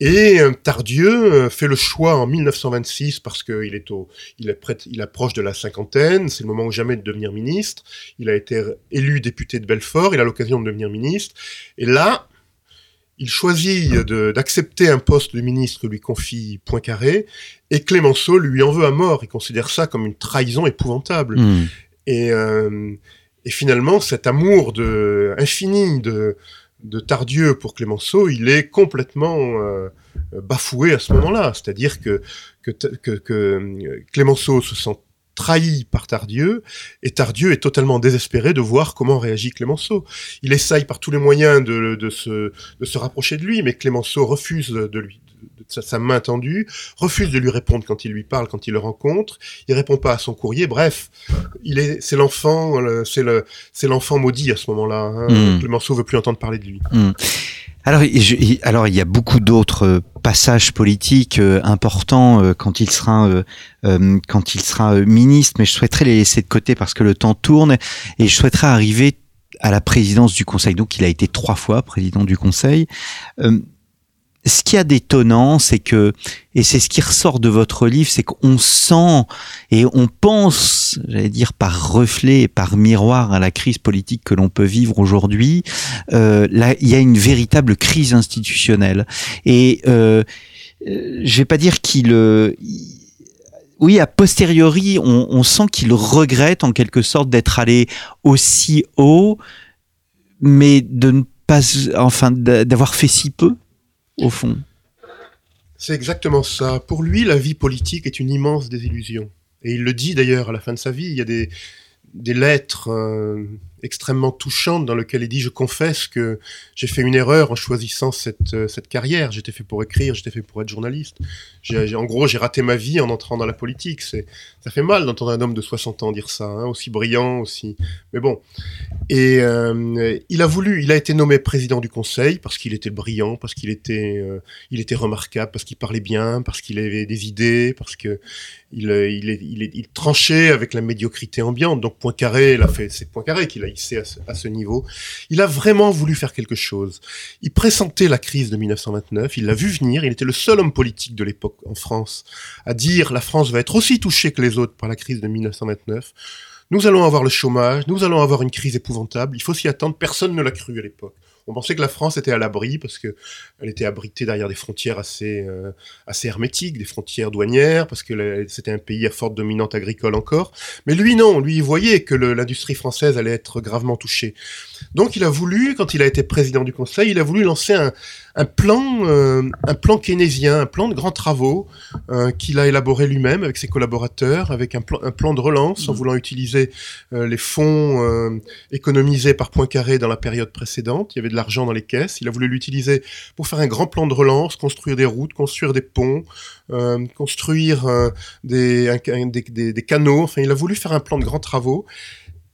Et Tardieu euh, fait le choix en 1926 parce qu'il est au, il est prêt, il approche de la cinquantaine, c'est le moment ou jamais de devenir ministre. Il a été élu député de Belfort, il a l'occasion de devenir ministre. Et là, il choisit d'accepter un poste de ministre que lui confie Poincaré, et Clémenceau lui en veut à mort. Il considère ça comme une trahison épouvantable. Mmh. Et, euh, et finalement, cet amour de infini de de Tardieu pour Clémenceau, il est complètement euh, bafoué à ce moment-là. C'est-à-dire que, que, que, que, Clémenceau se sent trahi par Tardieu, et Tardieu est totalement désespéré de voir comment réagit Clémenceau. Il essaye par tous les moyens de, de, se, de se rapprocher de lui, mais Clémenceau refuse de lui de sa, sa, main tendue, refuse de lui répondre quand il lui parle, quand il le rencontre, il répond pas à son courrier, bref, il est, c'est l'enfant, c'est le, c'est l'enfant maudit à ce moment-là. Hein. Mm. Clémenceau veut plus entendre parler de lui. Mm. Alors, je, alors, il y a beaucoup d'autres passages politiques euh, importants euh, quand il sera euh, quand il sera ministre, mais je souhaiterais les laisser de côté parce que le temps tourne et je souhaiterais arriver à la présidence du Conseil. Donc, il a été trois fois président du Conseil ce qu'il y a d'étonnant, c'est que, et c'est ce qui ressort de votre livre, c'est qu'on sent et on pense, j'allais dire par reflet, par miroir à la crise politique que l'on peut vivre aujourd'hui. Euh, là, il y a une véritable crise institutionnelle. Et euh, je vais pas dire qu'il euh, oui, a posteriori, on, on sent qu'il regrette en quelque sorte d'être allé aussi haut, mais de ne pas, enfin, d'avoir fait si peu au fond. C'est exactement ça. Pour lui, la vie politique est une immense désillusion. Et il le dit d'ailleurs à la fin de sa vie. Il y a des, des lettres euh, extrêmement touchantes dans lesquelles il dit je confesse que j'ai fait une erreur en choisissant cette, euh, cette carrière. J'étais fait pour écrire, j'étais fait pour être journaliste. J'ai, en gros, j'ai raté ma vie en entrant dans la politique. C'est, ça fait mal d'entendre un homme de 60 ans dire ça, hein, aussi brillant, aussi. Mais bon. Et euh, il a voulu, il a été nommé président du Conseil parce qu'il était brillant, parce qu'il était, il était remarquable, parce qu'il parlait bien, parce qu'il avait des idées, parce que il, il, il, il, tranchait avec la médiocrité ambiante. Donc Poincaré, il a fait, c'est Poincaré qu'il a hissé à ce, à ce, niveau. Il a vraiment voulu faire quelque chose. Il pressentait la crise de 1929, il l'a vu venir, il était le seul homme politique de l'époque en France à dire la France va être aussi touchée que les autres par la crise de 1929. Nous allons avoir le chômage, nous allons avoir une crise épouvantable, il faut s'y attendre, personne ne l'a cru à l'époque. On pensait que la France était à l'abri parce que elle était abritée derrière des frontières assez euh, hermétiques, des frontières douanières, parce que c'était un pays à forte dominante agricole encore. Mais lui non, lui il voyait que l'industrie française allait être gravement touchée. Donc il a voulu, quand il a été président du Conseil, il a voulu lancer un, un plan, euh, un plan keynésien, un plan de grands travaux euh, qu'il a élaboré lui-même avec ses collaborateurs, avec un plan, un plan de relance en mmh. voulant utiliser euh, les fonds euh, économisés par Poincaré dans la période précédente. Il y avait de l'argent dans les caisses. Il a voulu l'utiliser pour faire un grand plan de relance, construire des routes, construire des ponts, euh, construire des, un, des, des, des canaux. Enfin, il a voulu faire un plan de grands travaux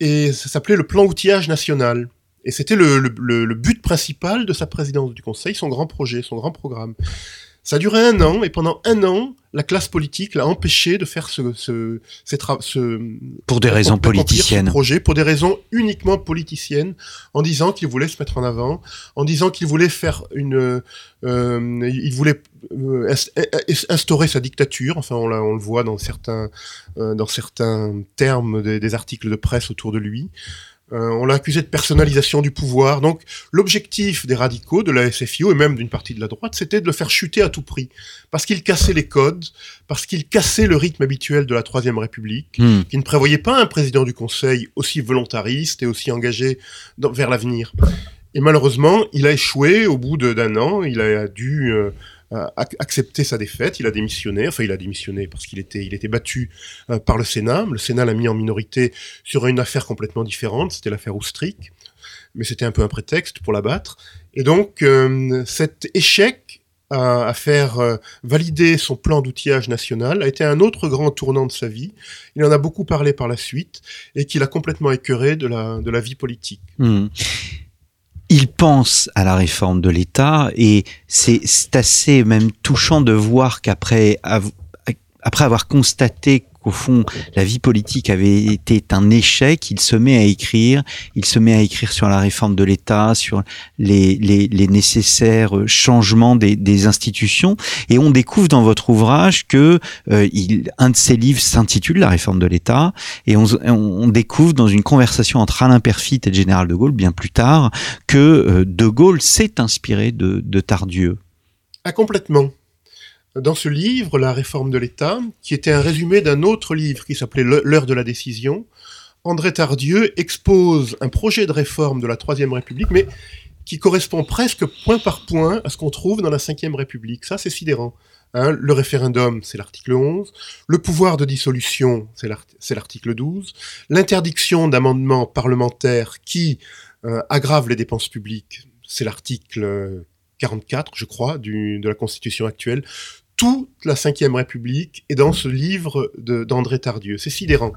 et ça s'appelait le plan outillage national. Et c'était le, le, le, but principal de sa présidence du Conseil, son grand projet, son grand programme. Ça a duré un an, et pendant un an, la classe politique l'a empêché de faire ce, ce, ce, pour des raisons politiciennes, projet pour des raisons uniquement politiciennes, en disant qu'il voulait se mettre en avant, en disant qu'il voulait faire une, euh, il voulait euh, instaurer sa dictature. Enfin, on, on le voit dans certains, euh, dans certains termes des, des articles de presse autour de lui. Euh, on l'a accusé de personnalisation du pouvoir. Donc l'objectif des radicaux, de la SFIO et même d'une partie de la droite, c'était de le faire chuter à tout prix. Parce qu'il cassait les codes, parce qu'il cassait le rythme habituel de la Troisième République, hmm. qui ne prévoyait pas un président du Conseil aussi volontariste et aussi engagé vers l'avenir. Et malheureusement, il a échoué au bout d'un an. Il a dû... Euh, accepté sa défaite, il a démissionné, enfin il a démissionné parce qu'il était, il était battu euh, par le Sénat. Le Sénat l'a mis en minorité sur une affaire complètement différente, c'était l'affaire Oustric, mais c'était un peu un prétexte pour l'abattre. Et donc euh, cet échec à, faire euh, valider son plan d'outillage national a été un autre grand tournant de sa vie. Il en a beaucoup parlé par la suite et qu'il a complètement écœuré de la, de la vie politique. Mmh il pense à la réforme de l'État et c'est assez même touchant de voir qu'après après avoir constaté au fond, la vie politique avait été un échec, il se met à écrire, il se met à écrire sur la réforme de l'État, sur les, nécessaires changements des, institutions, et on découvre dans votre ouvrage que euh, un de ses livres s'intitule La réforme de l'État, et on, on, découvre dans une conversation entre Alain Perfit et le général de Gaulle, bien plus tard, que euh, de Gaulle s'est inspiré de, de Tardieu. Ah, complètement dans ce livre, La réforme de l'État, qui était un résumé d'un autre livre qui s'appelait L'heure de la décision, André Tardieu expose un projet de réforme de la Troisième République, mais qui correspond presque point par point à ce qu'on trouve dans la Cinquième République. Ça, c'est sidérant. Hein, le référendum, c'est l'article 11. Le pouvoir de dissolution, c'est l'article 12. L'interdiction d'amendements parlementaires qui euh, aggravent les dépenses publiques, c'est l'article 44, je crois, de la Constitution actuelle toute la Ve République est dans ce livre d'André Tardieu. C'est sidérant.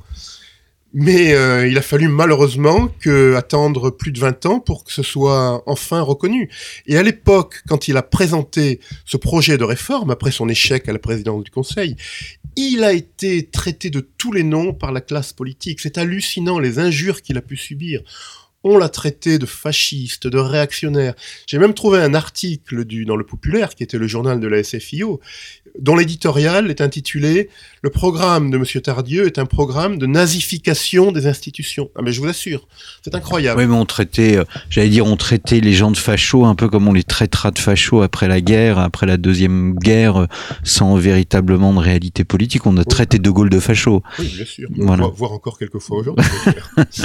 Mais euh, il a fallu malheureusement attendre plus de 20 ans pour que ce soit enfin reconnu. Et à l'époque, quand il a présenté ce projet de réforme, après son échec à la présidence du Conseil, il a été traité de tous les noms par la classe politique. C'est hallucinant les injures qu'il a pu subir on l'a traité de fasciste, de réactionnaire. J'ai même trouvé un article dans le Populaire, qui était le journal de la SFIO, dont l'éditorial est intitulé Le programme de M. Tardieu est un programme de nazification des institutions. Ah mais je vous assure, c'est incroyable. Oui, mais on traitait, euh, j'allais dire, on traitait les gens de fachos un peu comme on les traitera de fachos après la guerre, après la deuxième guerre, euh, sans véritablement de réalité politique. On a traité De Gaulle de facho. Oui, bien sûr. On va voir encore quelques fois aujourd'hui.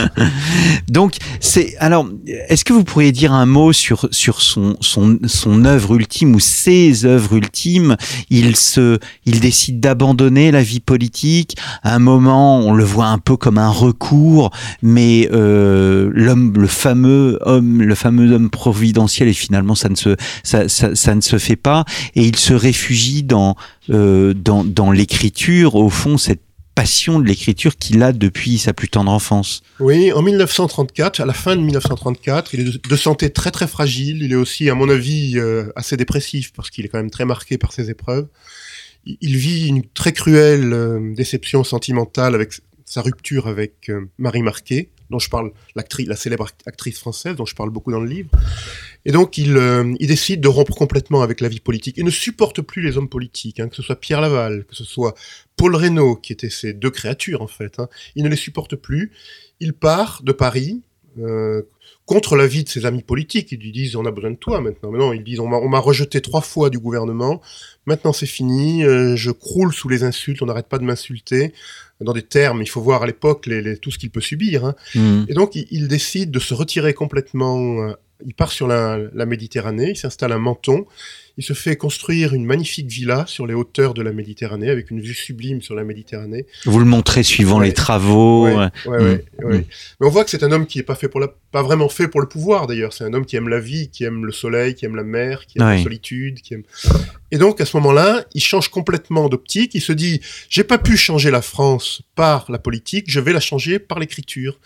Donc, c'est alors, est-ce que vous pourriez dire un mot sur sur son son son œuvre ultime ou ses œuvres ultimes? Il se, il décide d'abandonner la vie politique. À un moment, on le voit un peu comme un recours, mais euh, l'homme, le fameux homme, le fameux homme providentiel, et finalement, ça ne se, ça, ne se fait pas. Et il se réfugie dans euh, dans, dans l'écriture, au fond, cette passion de l'écriture qu'il a depuis sa plus tendre enfance. Oui, en 1934, à la fin de 1934, il est de santé très très fragile. Il est aussi, à mon avis, euh, assez dépressif parce qu'il est quand même très marqué par ses épreuves. Il vit une très cruelle euh, déception sentimentale avec sa rupture avec euh, Marie Marquet, dont je parle, la célèbre actrice française, dont je parle beaucoup dans le livre. Et donc, il, euh, il décide de rompre complètement avec la vie politique et ne supporte plus les hommes politiques, hein, que ce soit Pierre Laval, que ce soit Paul Reynaud, qui étaient ces deux créatures en fait. Hein. Il ne les supporte plus. Il part de Paris. Euh, contre l'avis de ses amis politiques. Ils lui disent on a besoin de toi maintenant. Mais non, ils disent on m'a rejeté trois fois du gouvernement. Maintenant c'est fini. Euh, je croule sous les insultes. On n'arrête pas de m'insulter dans des termes. Il faut voir à l'époque les, tout ce qu'il peut subir. Hein. Mmh. Et donc il, il, décide de se retirer complètement. Il part sur la, la Méditerranée. Il s'installe à Menton il se fait construire une magnifique villa sur les hauteurs de la Méditerranée, avec une vue sublime sur la Méditerranée. Vous le montrez suivant les travaux. Ouais, ouais, mm. mm. Mais on voit que c'est un homme qui est pas fait pour la, pas vraiment fait pour le pouvoir d'ailleurs. C'est un homme qui aime la vie, qui aime le soleil, qui aime la mer, qui aime la solitude, qui aime. Et donc à ce moment-là, il change complètement d'optique. Il se dit, j'ai pas pu changer la France par la politique, je vais la changer par l'écriture.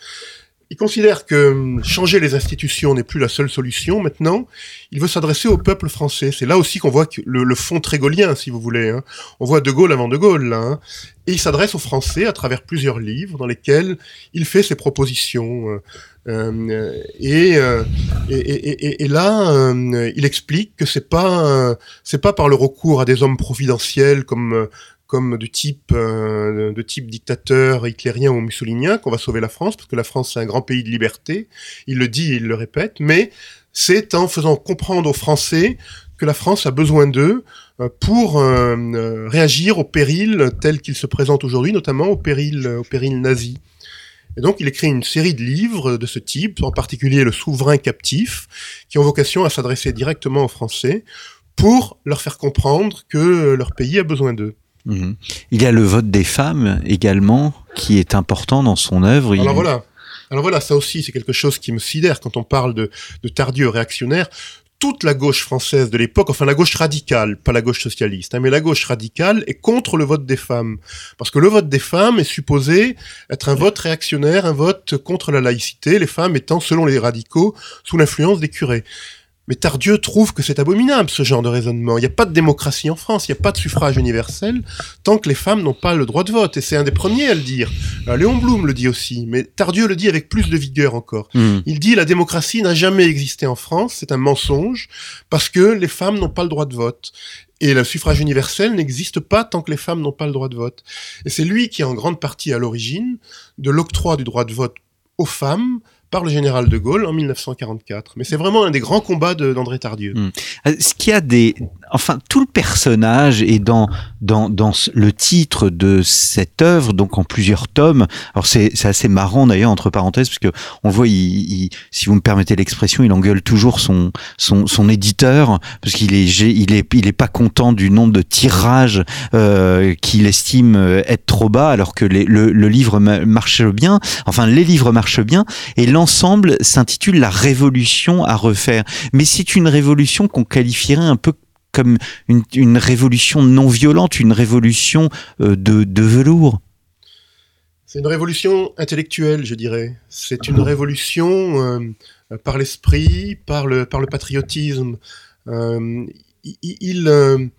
Il considère que hum, changer les institutions n'est plus la seule solution. Maintenant, il veut s'adresser au peuple français. C'est là aussi qu'on voit le, le, fond très gaullien, si vous voulez. Hein. On voit De Gaulle avant De Gaulle. Là, hein. Et il s'adresse aux Français à travers plusieurs livres dans lesquels il fait ses propositions. Euh, euh et, euh, et, et, là, euh, il explique que c'est pas c'est pas par le recours à des hommes providentiels comme comme de type, euh, de type dictateur hitlérien ou mussolinien qu'on va sauver la France, parce que la France c'est un grand pays de liberté, il le dit et il le répète, mais c'est en faisant comprendre aux Français que la France a besoin d'eux euh, pour euh, réagir au péril tel qu'il se présente aujourd'hui, notamment au péril, au péril nazi. Et donc, il écrit une série de livres de ce type, en particulier Le Souverain captif, qui ont vocation à s'adresser directement aux Français pour leur faire comprendre que leur pays a besoin d'eux. Mhm. Il y a le vote des femmes également, qui est important dans son œuvre. Alors voilà. Alors voilà, ça aussi, c'est quelque chose qui me sidère quand on parle de, de Tardieu réactionnaire. Toute la gauche française de l'époque, enfin la gauche radicale, pas la gauche socialiste, hein, mais la gauche radicale est contre le vote des femmes. Parce que le vote des femmes est supposé être un vote réactionnaire, un vote contre la laïcité, les femmes étant, selon les radicaux, sous l'influence des curés. Mais Tardieu trouve que c'est abominable ce genre de raisonnement. Il n'y a pas de démocratie en France, il n'y a pas de suffrage universel tant que les femmes n'ont pas le droit de vote. Et c'est un des premiers à le dire. Euh, Léon Blum le dit aussi, mais Tardieu le dit avec plus de vigueur encore. Hmm. Il dit la démocratie n'a jamais existé en France, c'est un mensonge, parce que les femmes n'ont pas le droit de vote. Et le suffrage universel n'existe pas tant que les femmes n'ont pas le droit de vote. Et c'est lui qui est en grande partie à l'origine de l'octroi du droit de vote aux femmes par le général de Gaulle en 1944. Mais c'est vraiment un des grands combats d'André Tardieu. Hmm. Euh, ce qu'il y a des, enfin, tout le personnage est dans dans dans le titre de cette œuvre, donc en plusieurs tomes. Alors c'est c'est assez marrant d'ailleurs entre parenthèses parce que on voit, si vous me permettez l'expression, il engueule toujours son son son éditeur parce qu'il est il est il est pas content du nombre de tirages euh, qu'il estime euh, être trop bas alors que les, le, le livre marche bien. Enfin, les livres marchent bien et l'ensemble s'intitule La révolution à refaire. Mais c'est une révolution qu'on qualifierait un peu comme une, révolution non violente, une révolution euh, de, velours. C'est une révolution intellectuelle, je dirais. C'est une révolution euh, par l'esprit, par le, par le patriotisme. Euh, il,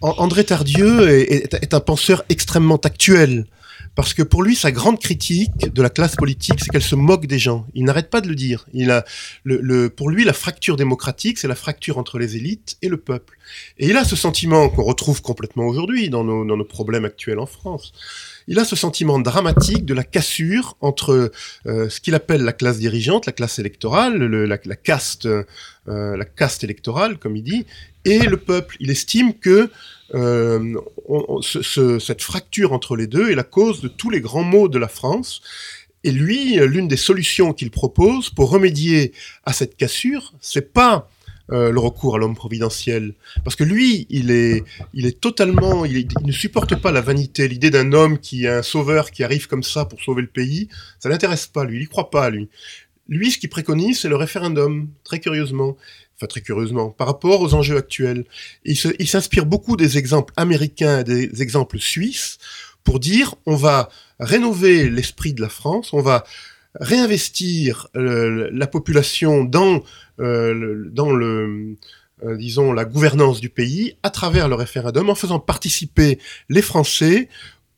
André Tardieu est, un penseur extrêmement actuel parce que pour lui, sa grande critique de la classe politique, c'est qu'elle se moque des gens. Il n'arrête pas de le dire. Il a, le, le, pour lui, la fracture démocratique, c'est la fracture entre les élites et le peuple. Et il a ce sentiment qu'on retrouve complètement aujourd'hui dans nos, dans nos problèmes actuels en France il a ce sentiment dramatique de la cassure entre euh, ce qu'il appelle la classe dirigeante, la classe électorale, le, la, la, caste, euh, la caste électorale, comme il dit, et le peuple. Il estime que euh, cette fracture entre les deux est la cause de tous les grands maux de la France. Et lui, l'une des solutions qu'il propose pour remédier à cette cassure, c'est pas euh, le recours à l'homme providentiel. Parce que lui, il est, il est totalement, il ne supporte pas la vanité, l'idée d'un homme qui est un sauveur qui arrive comme ça pour sauver le pays. Ça l'intéresse pas, lui. Il y croit pas, lui. Lui, ce qu'il préconise, c'est le référendum, très curieusement. Enfin, très curieusement, par rapport aux enjeux actuels. Il s'inspire beaucoup des exemples américains et des exemples suisses pour dire on va rénover l'esprit de la France, on va réinvestir euh, la population dans, euh, dans le, euh, disons, la gouvernance du pays à travers le référendum en faisant participer les Français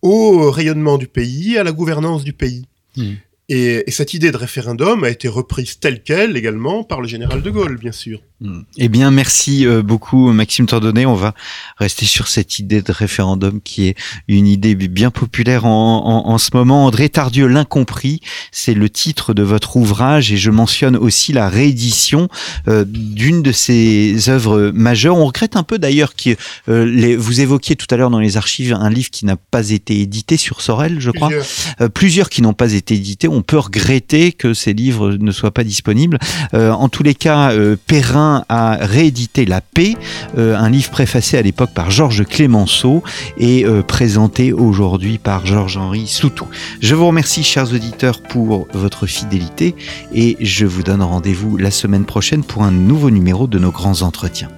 au rayonnement du pays, à la gouvernance du pays. Mmh. Et, et, cette idée de référendum a été reprise telle qu'elle également par le général de Gaulle, bien sûr. Hmm. Eh bien, merci euh, beaucoup, Maxime Tordonnet. On va rester sur cette idée de référendum qui est une idée bien populaire en, en, en ce moment. André Tardieu, l'incompris, c'est le titre de votre ouvrage et je mentionne aussi la réédition euh, d'une de ses œuvres majeures. On regrette un peu d'ailleurs que euh, les, vous évoquiez tout à l'heure dans les archives un livre qui n'a pas été édité sur Sorel, je crois. Plusieurs, euh, plusieurs qui n'ont pas été édités on peut regretter que ces livres ne soient pas disponibles. Euh, en tous les cas, euh, Perrin a réédité La Paix, euh, un livre préfacé à l'époque par Georges Clémenceau et présenté aujourd'hui par Georges-Henri Soutou. Je vous remercie, chers auditeurs, pour votre fidélité et je vous donne rendez-vous la semaine prochaine pour un nouveau numéro de nos grands entretiens.